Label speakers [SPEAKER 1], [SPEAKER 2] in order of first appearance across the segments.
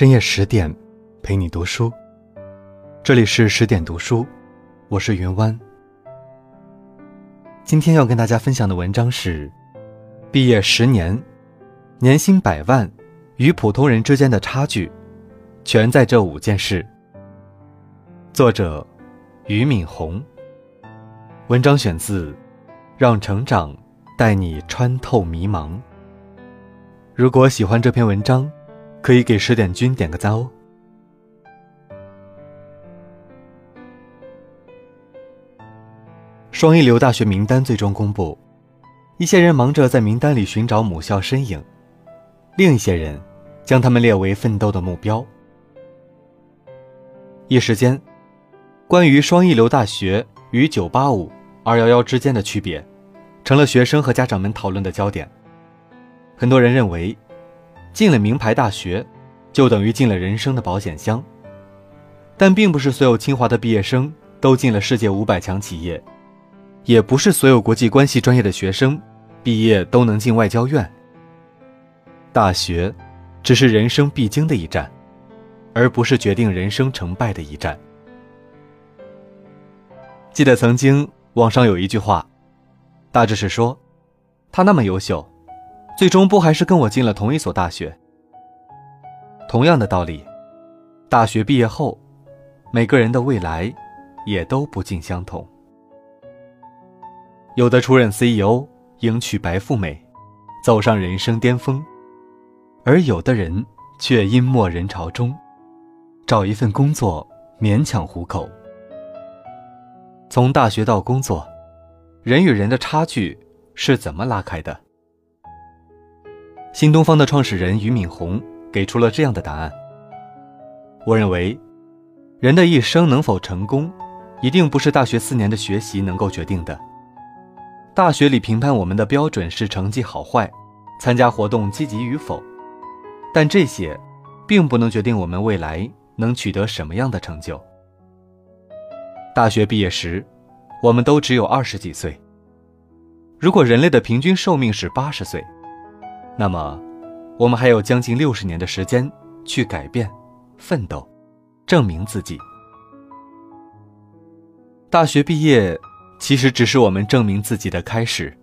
[SPEAKER 1] 深夜十点，陪你读书。这里是十点读书，我是云湾。今天要跟大家分享的文章是：毕业十年，年薪百万与普通人之间的差距，全在这五件事。作者：俞敏洪。文章选自《让成长带你穿透迷茫》。如果喜欢这篇文章，可以给十点君点个赞哦。双一流大学名单最终公布，一些人忙着在名单里寻找母校身影，另一些人将他们列为奋斗的目标。一时间，关于双一流大学与九八五、二幺幺之间的区别，成了学生和家长们讨论的焦点。很多人认为。进了名牌大学，就等于进了人生的保险箱。但并不是所有清华的毕业生都进了世界五百强企业，也不是所有国际关系专业的学生毕业都能进外交院。大学，只是人生必经的一站，而不是决定人生成败的一站。记得曾经网上有一句话，大致是说，他那么优秀。最终不还是跟我进了同一所大学？同样的道理，大学毕业后，每个人的未来也都不尽相同。有的出任 CEO，迎娶白富美，走上人生巅峰；而有的人却因没人潮中，找一份工作勉强糊口。从大学到工作，人与人的差距是怎么拉开的？新东方的创始人俞敏洪给出了这样的答案。我认为，人的一生能否成功，一定不是大学四年的学习能够决定的。大学里评判我们的标准是成绩好坏，参加活动积极与否，但这些，并不能决定我们未来能取得什么样的成就。大学毕业时，我们都只有二十几岁。如果人类的平均寿命是八十岁。那么，我们还有将近六十年的时间去改变、奋斗、证明自己。大学毕业其实只是我们证明自己的开始。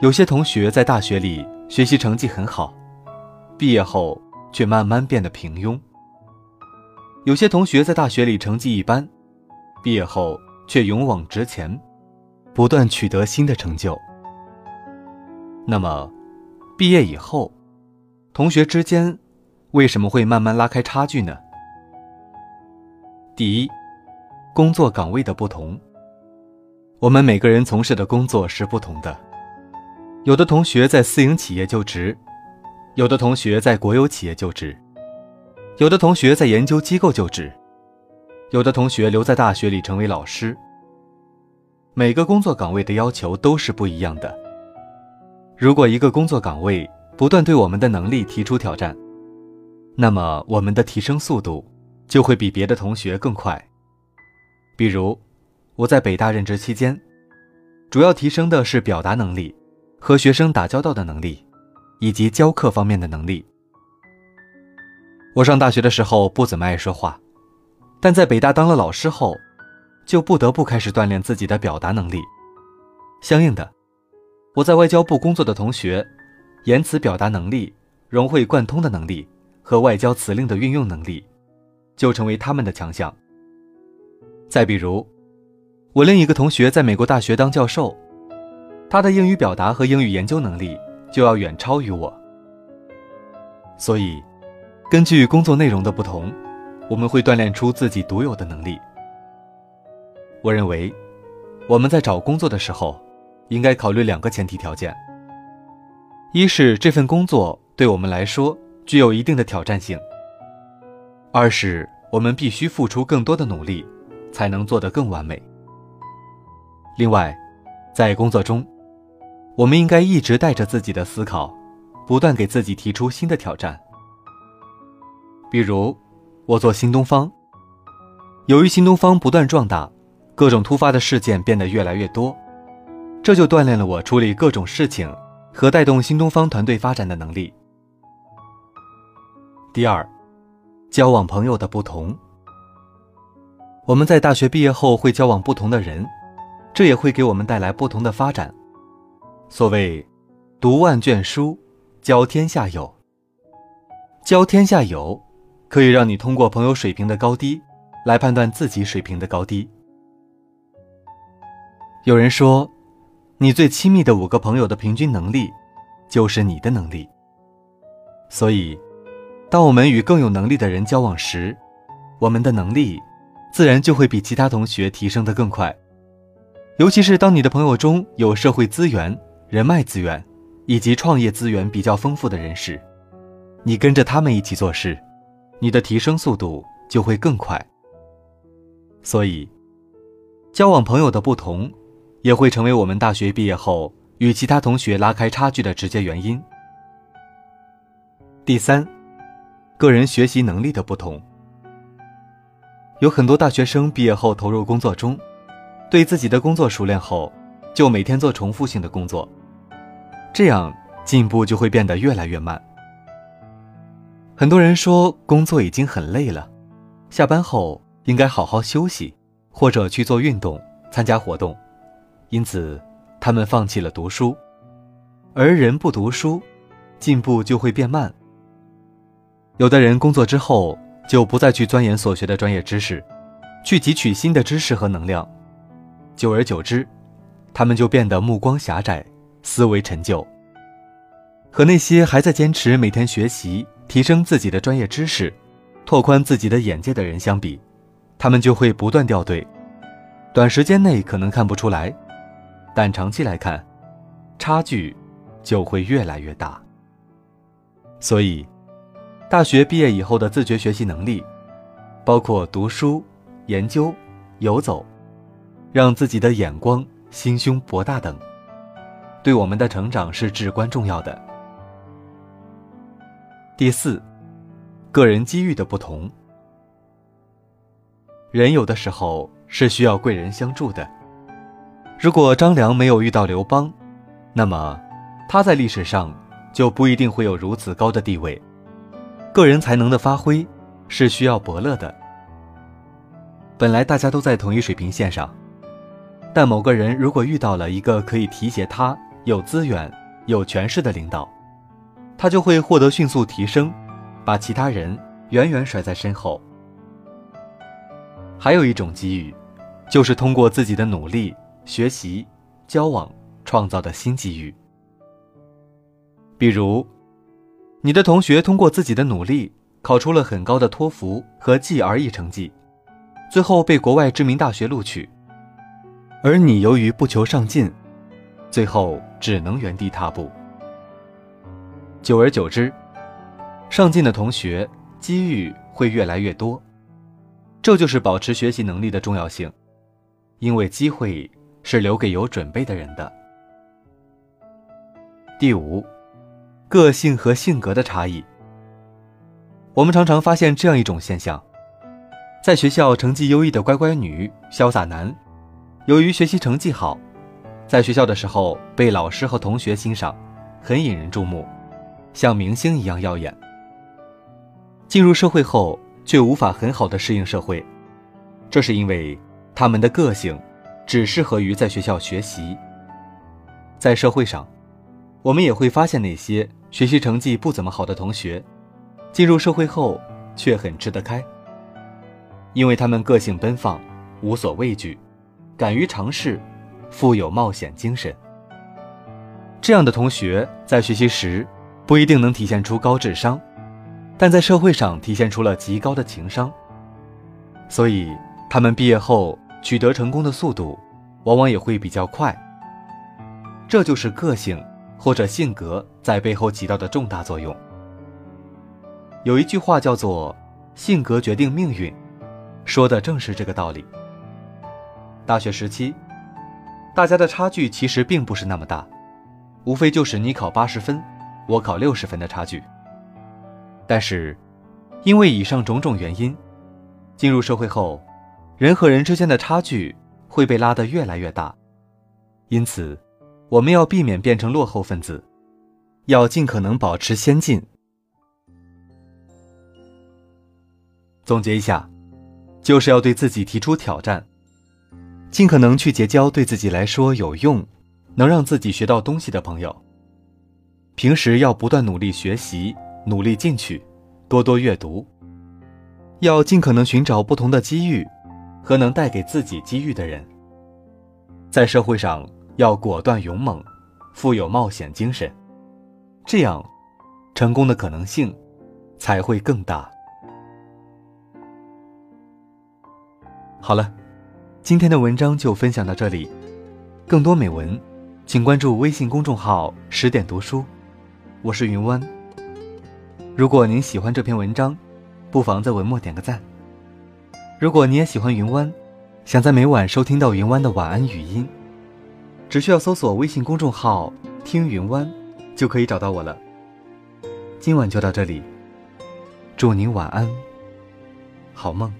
[SPEAKER 1] 有些同学在大学里学习成绩很好，毕业后却慢慢变得平庸；有些同学在大学里成绩一般，毕业后却勇往直前，不断取得新的成就。那么，毕业以后，同学之间为什么会慢慢拉开差距呢？第一，工作岗位的不同。我们每个人从事的工作是不同的，有的同学在私营企业就职，有的同学在国有企业就职，有的同学在研究机构就职，有的同学留在大学里成为老师。每个工作岗位的要求都是不一样的。如果一个工作岗位不断对我们的能力提出挑战，那么我们的提升速度就会比别的同学更快。比如，我在北大任职期间，主要提升的是表达能力、和学生打交道的能力，以及教课方面的能力。我上大学的时候不怎么爱说话，但在北大当了老师后，就不得不开始锻炼自己的表达能力。相应的。我在外交部工作的同学，言辞表达能力、融会贯通的能力和外交辞令的运用能力，就成为他们的强项。再比如，我另一个同学在美国大学当教授，他的英语表达和英语研究能力就要远超于我。所以，根据工作内容的不同，我们会锻炼出自己独有的能力。我认为，我们在找工作的时候。应该考虑两个前提条件：一是这份工作对我们来说具有一定的挑战性；二是我们必须付出更多的努力，才能做得更完美。另外，在工作中，我们应该一直带着自己的思考，不断给自己提出新的挑战。比如，我做新东方，由于新东方不断壮大，各种突发的事件变得越来越多。这就锻炼了我处理各种事情和带动新东方团队发展的能力。第二，交往朋友的不同。我们在大学毕业后会交往不同的人，这也会给我们带来不同的发展。所谓“读万卷书，交天下友”。交天下友，可以让你通过朋友水平的高低，来判断自己水平的高低。有人说，你最亲密的五个朋友的平均能力，就是你的能力。所以，当我们与更有能力的人交往时，我们的能力，自然就会比其他同学提升的更快。尤其是当你的朋友中有社会资源、人脉资源以及创业资源比较丰富的人时，你跟着他们一起做事，你的提升速度就会更快。所以，交往朋友的不同，也会成为我们大学毕业后与其他同学拉开差距的直接原因。第三，个人学习能力的不同。有很多大学生毕业后投入工作中，对自己的工作熟练后，就每天做重复性的工作，这样进步就会变得越来越慢。很多人说工作已经很累了，下班后应该好好休息，或者去做运动、参加活动，因此他们放弃了读书。而人不读书，进步就会变慢。有的人工作之后就不再去钻研所学的专业知识，去汲取新的知识和能量，久而久之，他们就变得目光狭窄，思维陈旧。和那些还在坚持每天学习。提升自己的专业知识，拓宽自己的眼界的人相比，他们就会不断掉队。短时间内可能看不出来，但长期来看，差距就会越来越大。所以，大学毕业以后的自觉学习能力，包括读书、研究、游走，让自己的眼光、心胸博大等，对我们的成长是至关重要的。第四，个人机遇的不同。人有的时候是需要贵人相助的。如果张良没有遇到刘邦，那么他在历史上就不一定会有如此高的地位。个人才能的发挥是需要伯乐的。本来大家都在同一水平线上，但某个人如果遇到了一个可以提携他、有资源、有权势的领导。他就会获得迅速提升，把其他人远远甩在身后。还有一种机遇，就是通过自己的努力、学习、交往创造的新机遇。比如，你的同学通过自己的努力考出了很高的托福和 GRE 成绩，最后被国外知名大学录取，而你由于不求上进，最后只能原地踏步。久而久之，上进的同学机遇会越来越多，这就是保持学习能力的重要性，因为机会是留给有准备的人的。第五，个性和性格的差异。我们常常发现这样一种现象：在学校成绩优异的乖乖女、潇洒男，由于学习成绩好，在学校的时候被老师和同学欣赏，很引人注目。像明星一样耀眼。进入社会后却无法很好的适应社会，这是因为他们的个性只适合于在学校学习。在社会上，我们也会发现那些学习成绩不怎么好的同学，进入社会后却很吃得开，因为他们个性奔放，无所畏惧，敢于尝试，富有冒险精神。这样的同学在学习时。不一定能体现出高智商，但在社会上体现出了极高的情商。所以，他们毕业后取得成功的速度，往往也会比较快。这就是个性或者性格在背后起到的重大作用。有一句话叫做“性格决定命运”，说的正是这个道理。大学时期，大家的差距其实并不是那么大，无非就是你考八十分。我考六十分的差距，但是，因为以上种种原因，进入社会后，人和人之间的差距会被拉得越来越大。因此，我们要避免变成落后分子，要尽可能保持先进。总结一下，就是要对自己提出挑战，尽可能去结交对自己来说有用、能让自己学到东西的朋友。平时要不断努力学习，努力进取，多多阅读。要尽可能寻找不同的机遇，和能带给自己机遇的人。在社会上要果断勇猛，富有冒险精神，这样，成功的可能性才会更大。好了，今天的文章就分享到这里。更多美文，请关注微信公众号“十点读书”，我是云湾。如果您喜欢这篇文章，不妨在文末点个赞。如果你也喜欢云湾，想在每晚收听到云湾的晚安语音，只需要搜索微信公众号“听云湾”，就可以找到我了。今晚就到这里，祝您晚安，好梦。